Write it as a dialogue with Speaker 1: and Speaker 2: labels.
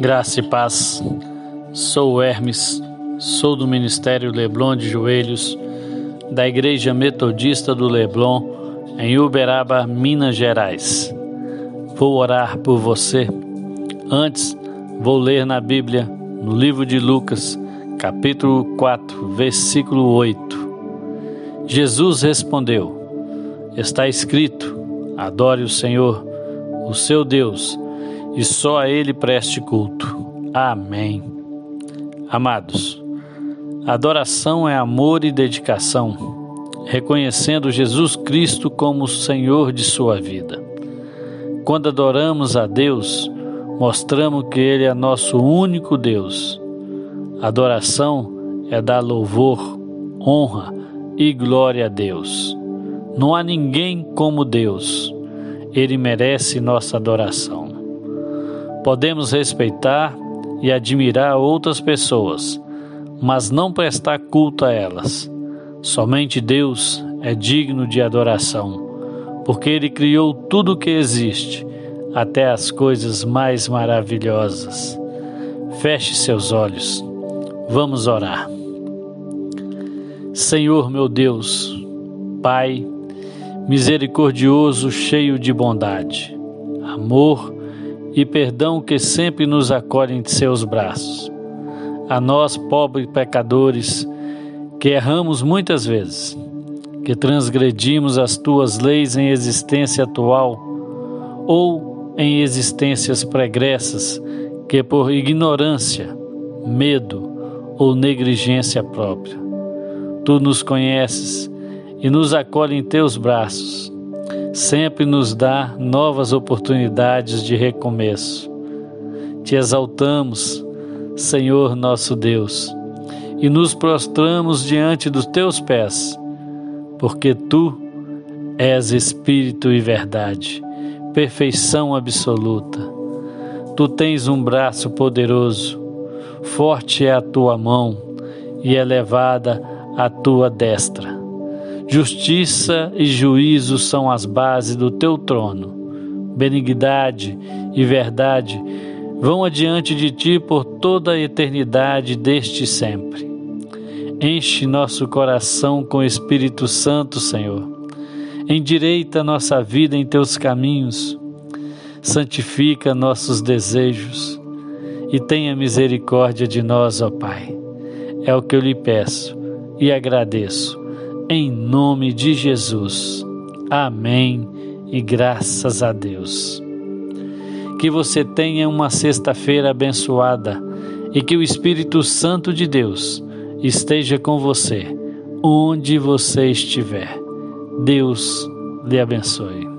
Speaker 1: Graça e paz. Sou Hermes, sou do Ministério Leblon de Joelhos, da Igreja Metodista do Leblon, em Uberaba, Minas Gerais. Vou orar por você. Antes, vou ler na Bíblia, no livro de Lucas, capítulo 4, versículo 8. Jesus respondeu: Está escrito: Adore o Senhor, o seu Deus e só a Ele preste culto. Amém. Amados, adoração é amor e dedicação, reconhecendo Jesus Cristo como o Senhor de sua vida. Quando adoramos a Deus, mostramos que Ele é nosso único Deus. Adoração é dar louvor, honra e glória a Deus. Não há ninguém como Deus. Ele merece nossa adoração. Podemos respeitar e admirar outras pessoas, mas não prestar culto a elas. Somente Deus é digno de adoração, porque Ele criou tudo o que existe, até as coisas mais maravilhosas. Feche seus olhos. Vamos orar. Senhor meu Deus, Pai, misericordioso, cheio de bondade, amor e perdão que sempre nos acolhe em seus braços. A nós, pobres pecadores, que erramos muitas vezes, que transgredimos as tuas leis em existência atual ou em existências pregressas, que por ignorância, medo ou negligência própria. Tu nos conheces e nos acolhe em teus braços sempre nos dá novas oportunidades de recomeço. Te exaltamos, Senhor nosso Deus, e nos prostramos diante dos teus pés, porque tu és Espírito e verdade, perfeição absoluta. Tu tens um braço poderoso, forte é a tua mão e elevada a tua destra Justiça e juízo são as bases do teu trono. Benignidade e verdade vão adiante de ti por toda a eternidade, desde sempre. Enche nosso coração com Espírito Santo, Senhor. Endireita nossa vida em teus caminhos. Santifica nossos desejos e tenha misericórdia de nós, ó Pai. É o que eu lhe peço e agradeço em nome de Jesus. Amém e graças a Deus. Que você tenha uma sexta-feira abençoada e que o Espírito Santo de Deus esteja com você, onde você estiver. Deus lhe abençoe.